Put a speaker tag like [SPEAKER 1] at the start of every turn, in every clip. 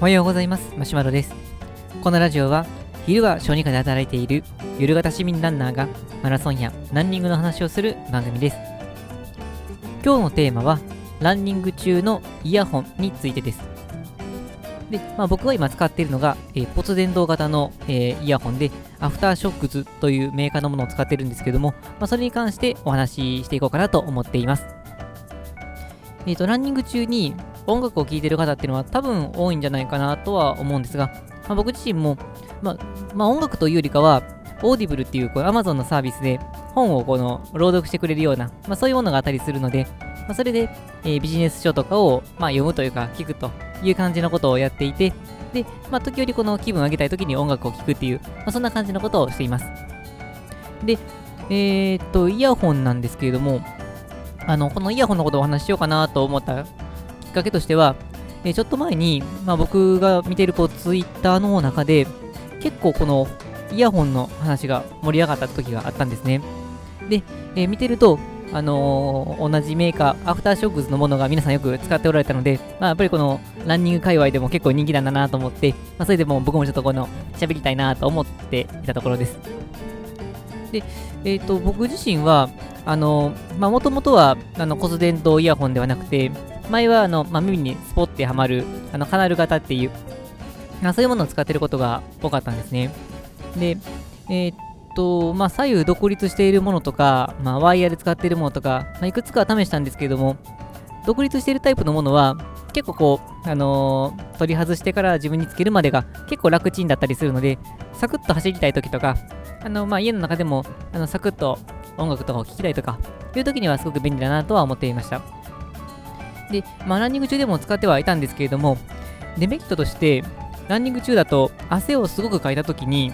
[SPEAKER 1] おはようございます。マシュマロです。このラジオは昼は小児科で働いている夜型市民ランナーがマラソンやランニングの話をする番組です。今日のテーマはランニング中のイヤホンについてです。で、まあ、僕が今使っているのが、えー、骨伝導型の、えー、イヤホンでアフターショックズというメーカーのものを使ってるんですけども、まあ、それに関してお話ししていこうかなと思っています。えっ、ー、とランニング中に音楽を聴いてる方っていうのは多分多いんじゃないかなとは思うんですが、まあ、僕自身も、まあ、まあ、音楽というよりかは、 Audible っていうこの Amazon のサービスで本をこの朗読してくれるような、まあ、そういうものがあったりするので、まあ、それで、えー、ビジネス書とかを、まあ、読むというか聞くという感じのことをやっていて、で、まあ、時折この気分を上げたい時に音楽を聴くっていう、まあ、そんな感じのことをしています。で、えー、っと、イヤホンなんですけれども、あの、このイヤホンのことをお話ししようかなと思ったきっかけとしては、え、ちょっと前に、まあ、僕が見ているこうツイッターの中で、結構このイヤホンの話が盛り上がった時があったんですね。で、えー、見てると、あのー、同じメーカー、アフターショックズのものが皆さんよく使っておられたので、まあ、やっぱりこのランニング界隈でも結構人気なんだなと思って、まあ、それでも僕もちょっとこの喋りたいなと思っていたところです。で、えっ、ー、と、僕自身は、あのまあ、もともとは、あの、骨伝導イヤホンではなくて、前はあの、まあ、耳にスポッてはまるあのカナル型っていう、まあ、そういうものを使ってることが多かったんですね。で、えー、っと、まあ、左右独立しているものとか、まあ、ワイヤーで使っているものとか、まあ、いくつか試したんですけれども、独立しているタイプのものは、結構こう、あのー、取り外してから自分につけるまでが結構楽ちんだったりするので、サクッと走りたい時とか、あの、まあ、家の中でも、あの、サクッと音楽とかを聴きたいとか、いう時にはすごく便利だなとは思っていました。で、まあ、ランニング中でも使ってはいたんですけれども、デメリットとして、ランニング中だと汗をすごくかいたときに、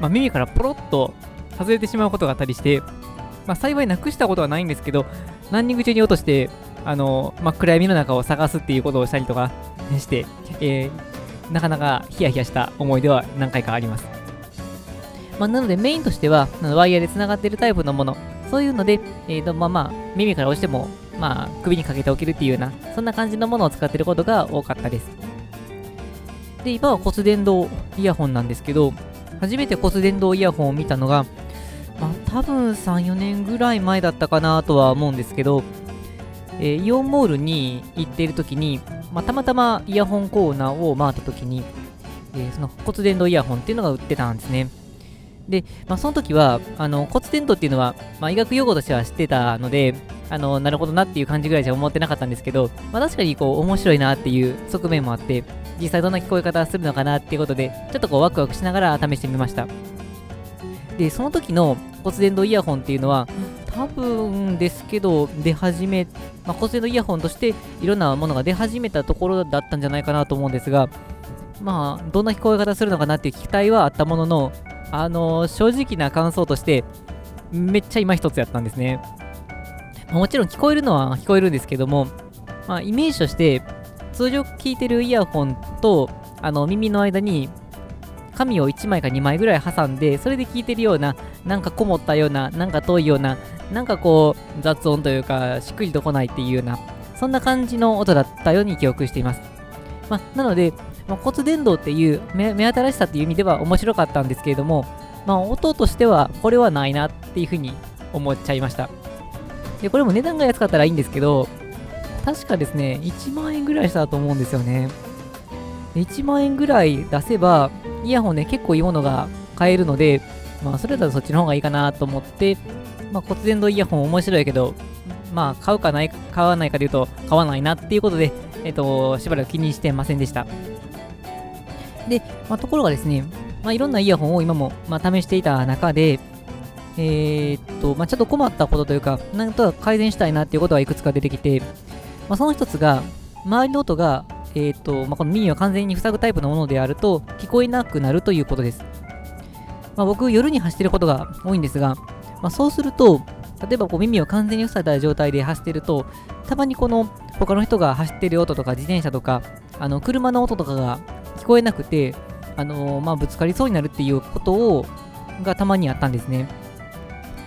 [SPEAKER 1] まあ、耳からポロッと外れてしまうことがあったりして、まあ、幸いなくしたことはないんですけど、ランニング中に落として、あのまあ、暗闇の中を探すっていうことをしたりとかして、えー、なかなかヒヤヒヤした思い出は何回かあります。まあ、なのでメインとしては、ワイヤーで繋がっているタイプのもの、そういうので、えーとまあまあ、耳から落ちてもまあ、首にかけておけるっていうような、そんな感じのものを使っていることが多かったです。で、今は骨伝導イヤホンなんですけど、初めて骨伝導イヤホンを見たのが、まあ、多分3、4年ぐらい前だったかなとは思うんですけど、えー、イオンモールに行っている時に、まあ、たまたまイヤホンコーナーを回った時に、えー、その骨伝導イヤホンっていうのが売ってたんですね。で、まあ、その時は、あの骨伝導っていうのは、まあ、医学用語としては知ってたので、あの、なるほどなっていう感じぐらいじゃ思ってなかったんですけど、まあ、確かにこう、面白いなっていう側面もあって、実際どんな聞こえ方するのかなっていうことで、ちょっとこう、ワクワクしながら試してみました。で、その時の骨伝導イヤホンっていうのは、多分ですけど、出始め、まあ、骨伝導イヤホンとしていろんなものが出始めたところだったんじゃないかなと思うんですが、まあ、どんな聞こえ方するのかなっていう期待はあったものの、あのー、正直な感想として、めっちゃ今一つやったんですね。もちろん聞こえるのは聞こえるんですけども、まあ、イメージとして、通常聞いてるイヤホンと、あの、耳の間に、紙を1枚か2枚ぐらい挟んで、それで聞いてるような、なんかこもったような、なんか遠いような、なんかこう、雑音というか、しっくりとこないっていうような、そんな感じの音だったように記憶しています。まあ、なので、まあ、骨伝導っていう目新しさっていう意味では面白かったんですけれども、まあ、音としてはこれはないなっていうふうに思っちゃいました。で、これも値段が安かったらいいんですけど、確かですね、1万円ぐらいしたと思うんですよね。1万円ぐらい出せば、イヤホンね、結構いいものが買えるので、まあ、それだとそっちの方がいいかなと思って、まあ、骨伝導イヤホン面白いけど、まあ、買うかない、買わないかで言うと、買わないなっていうことで、えっと、しばらく気にしてませんでした。で、まあ、ところがですね、まあ、いろんなイヤホンを今も、まあ、試していた中で、えー、っと、まあ、ちょっと困ったことというか、なんとか改善したいなっていうことがいくつか出てきて、まあ、その一つが、周りの音が、えー、っと、まあ、この耳を完全に塞ぐタイプのものであると、聞こえなくなるということです。まあ、僕、夜に走ってることが多いんですが、まあ、そうすると、例えばこう耳を完全に塞いだ状態で走ってると、たまにこの他の人が走ってる音とか自転車とか、あの車の音とかが聞こえなくて、あのー、まあ、ぶつかりそうになるっていうことをがたまにあったんですね。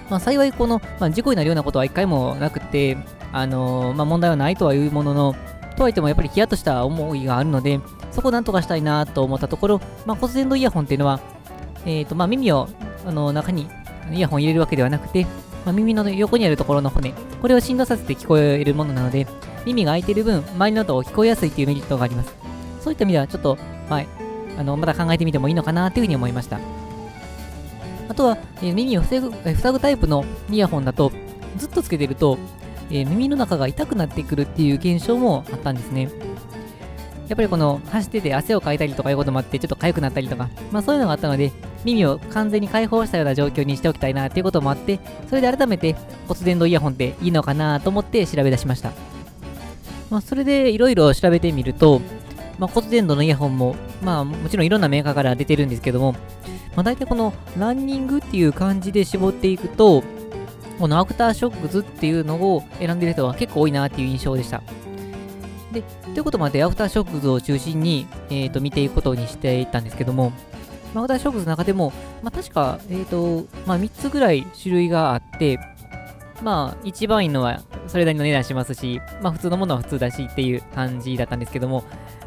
[SPEAKER 1] まあ、幸いこの、まあ、事故になるようなことは一回もなくて、あのー、ま、問題はないとはいうものの、とはいってもやっぱりヒヤッとした思いがあるので、そこをなんとかしたいなと思ったところ、まあ、骨伝導イヤホンっていうのは、えーとま、耳をあの中にイヤホン入れるわけではなくて、まあ、耳の横にあるところの骨、これを振動させて聞こえるものなので、耳が開いている分、周りの音を聞こえやすいというメリットがあります。そういった意味では、ちょっと、まあ、あのまた考えてみてもいいのかなというふうに思いました。あとは、えー、耳を塞ぐ、え塞ぐタイプのイヤホンだと、ずっとつけてると、えー、耳の中が痛くなってくるっていう現象もあったんですね。やっぱりこの走ってて汗をかいたりとかいうこともあって、ちょっと痒くなったりとか、まあそういうのがあったので、耳を完全に解放したような状況にしておきたいなっていうこともあって、それで改めて骨伝導イヤホンっていいのかなと思って調べ出しました。まあそれでいろいろ調べてみると、まあ、骨伝導のイヤホンも、まあもちろんいろんなメーカーから出てるんですけども、まあ大体このランニングっていう感じで絞っていくと、このアクターショックズっていうのを選んでる人は結構多いなっていう印象でした。で、ということもあって、アフターショックズを中心に、えー、と見ていくことにしていったんですけども、アフターショックズの中でも、まあ、確か、えーとまあ、3つぐらい種類があって、まあ、一番いいのはそれなりの値段しますし、まあ、普通のものは普通だしっていう感じだったんですけども、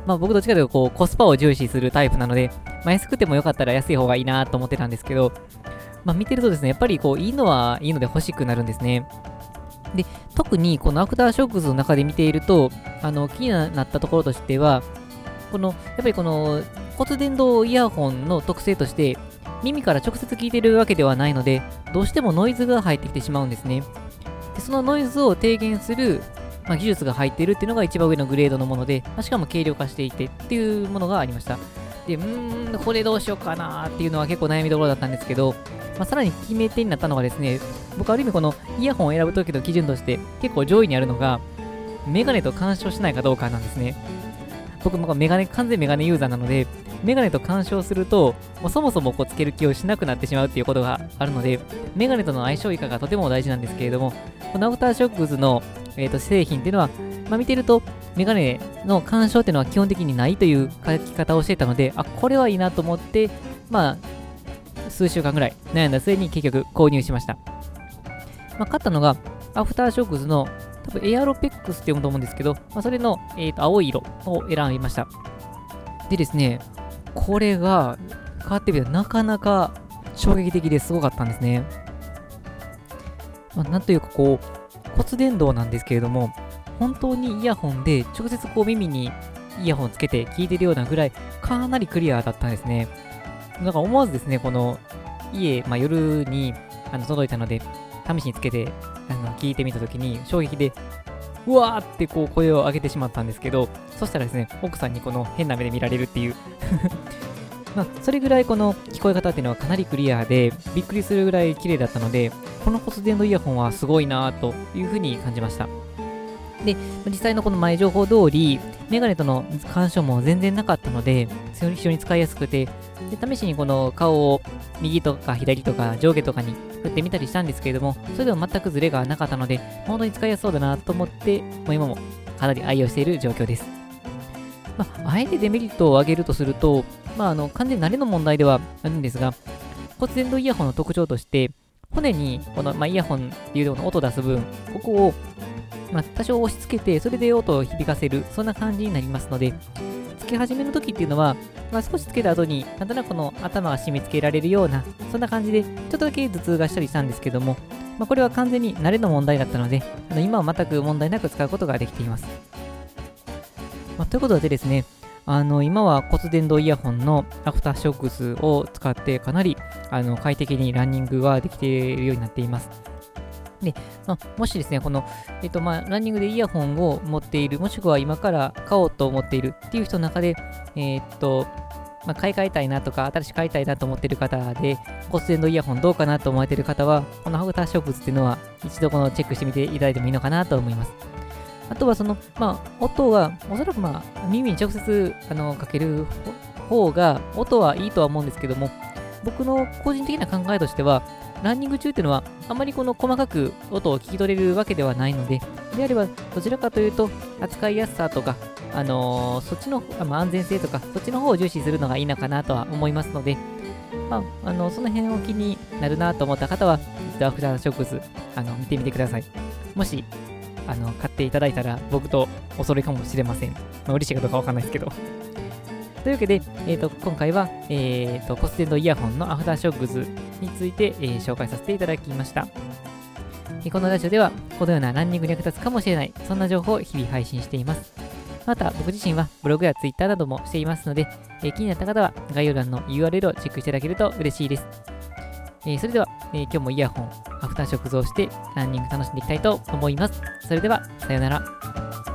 [SPEAKER 1] まあ、僕どっちかというとこうコスパを重視するタイプなので、まあ、安くてもよかったら安い方がいいなと思ってたんですけど、まあ、見てるとですね、やっぱりこういいのはいいので欲しくなるんですね。で、特にこのアクターショックスの中で見ていると、あの、気になったところとしては、この、やっぱりこの骨伝導イヤホンの特性として、耳から直接聞いてるわけではないので、どうしてもノイズが入ってきてしまうんですね。でそのノイズを低減する、まあ、技術が入ってるっていうのが一番上のグレードのもので、まあ、しかも軽量化していてっていうものがありました。で、うーん、これどうしようかなっていうのは結構悩みどころだったんですけど、まあ、さらに決め手になったのがですね、僕ある意味このイヤホンを選ぶときの基準として結構上位にあるのが、メガネと干渉しないかどうかなんですね。僕もメガネ、完全メガネユーザーなので、メガネと干渉すると、もうそもそもこうつける気をしなくなってしまうっていうことがあるので、メガネとの相性以下がとても大事なんですけれども、このアフターショックズの、えー、と製品っていうのは、まあ、見てると、メガネの干渉っていうのは基本的にないという書き方をしてたので、あ、これはいいなと思って、まあ、数週間ぐらい悩んだ末に結局購入しました。まあ、買ったのが、アフターショックズの多分エアロペックスって読むと思うんですけど、まあ、それの、えー、と青い色を選びました。でですね、これが変わってみたらなかなか衝撃的ですごかったんですね。まあ、なんというかこう、骨伝導なんですけれども、本当にイヤホンで直接こう耳にイヤホンつけて聞いてるようなぐらいかなりクリアだったんですね。だか思わずですね、この家、まあ、夜にあの届いたので、試しにつけてあの聞いてみた時に衝撃で、うわーってこう声を上げてしまったんですけど、そしたらですね、奥さんにこの変な目で見られるっていう まあ、それぐらいこの聞こえ方っていうのはかなりクリアで、びっくりするぐらい綺麗だったので、この骨伝導イヤホンはすごいなというふうに感じました。で、実際のこの前情報通り、メガネとの干渉も全然なかったので、非常に使いやすくて、で試しにこの顔を右とか左とか上下とかに振ってみたりしたんですけれども、それでも全くズレがなかったので、本当に使いやすそうだなと思って、もう今もかなり愛用している状況です。まあ、あえてデメリットを挙げるとすると、まあ、あの完全に慣れの問題ではあるんですが、骨伝導イヤホンの特徴として、骨にこの、まあ、イヤホンっていうの音を出す分、ここをまあ、多少押し付けて、それで音を響かせる、そんな感じになりますので、つけ始めの時っていうのは、まあ、少しつけた後に、なんとなくこの頭が締め付けられるような、そんな感じで、ちょっとだけ頭痛がしたりしたんですけども、まあ、これは完全に慣れの問題だったので、あの今は全く問題なく使うことができています。まあ、ということでですね、あの今は骨伝導イヤホンのアフターショックスを使ってかなりあの快適にランニングができているようになっています。で、まあ、もしですね、この、えっ、と、まあ、ランニングでイヤホンを持っている、もしくは今から買おうと思っているっていう人の中で、えっ、と、まあ、買い替えたいなとか、新しく買いたいなと思っている方で、骨伝導イヤホンどうかなと思われている方は、このハグターショックスっていうのは、一度このチェックしてみていただいてもいいのかなと思います。あとはその、まあ、音が、おそらくまあ、耳に直接、あの、かける方が、音はいいとは思うんですけども、僕の個人的な考えとしては、ランニング中っていうのは、あまりこの細かく音を聞き取れるわけではないので、であれば、どちらかというと、扱いやすさとか、あのー、そっちの、まあ、安全性とか、そっちの方を重視するのがいいのかなとは思いますので、まあ、あのその辺を気になるなと思った方は、一度アフターショックス、あの、見てみてください。もし、あの買っていただいたら僕とお揃いかもしれません。まあ、嬉しいかどうかわかんないですけど。というわけで、えーと、今回は、えーと、ポステンドイヤホンのアフターショックズについて、えー、紹介させていただきました。このラジオでは、このようなランニングに役立つかもしれない、そんな情報を日々配信しています。また、僕自身はブログや Twitter などもしていますので、えー、気になった方は概要欄の URL をチェックしていただけると嬉しいです。えー、それでは、えー、今日もイヤホン、アフターショック増してランニング楽しんでいきたいと思います。それでは、さようなら。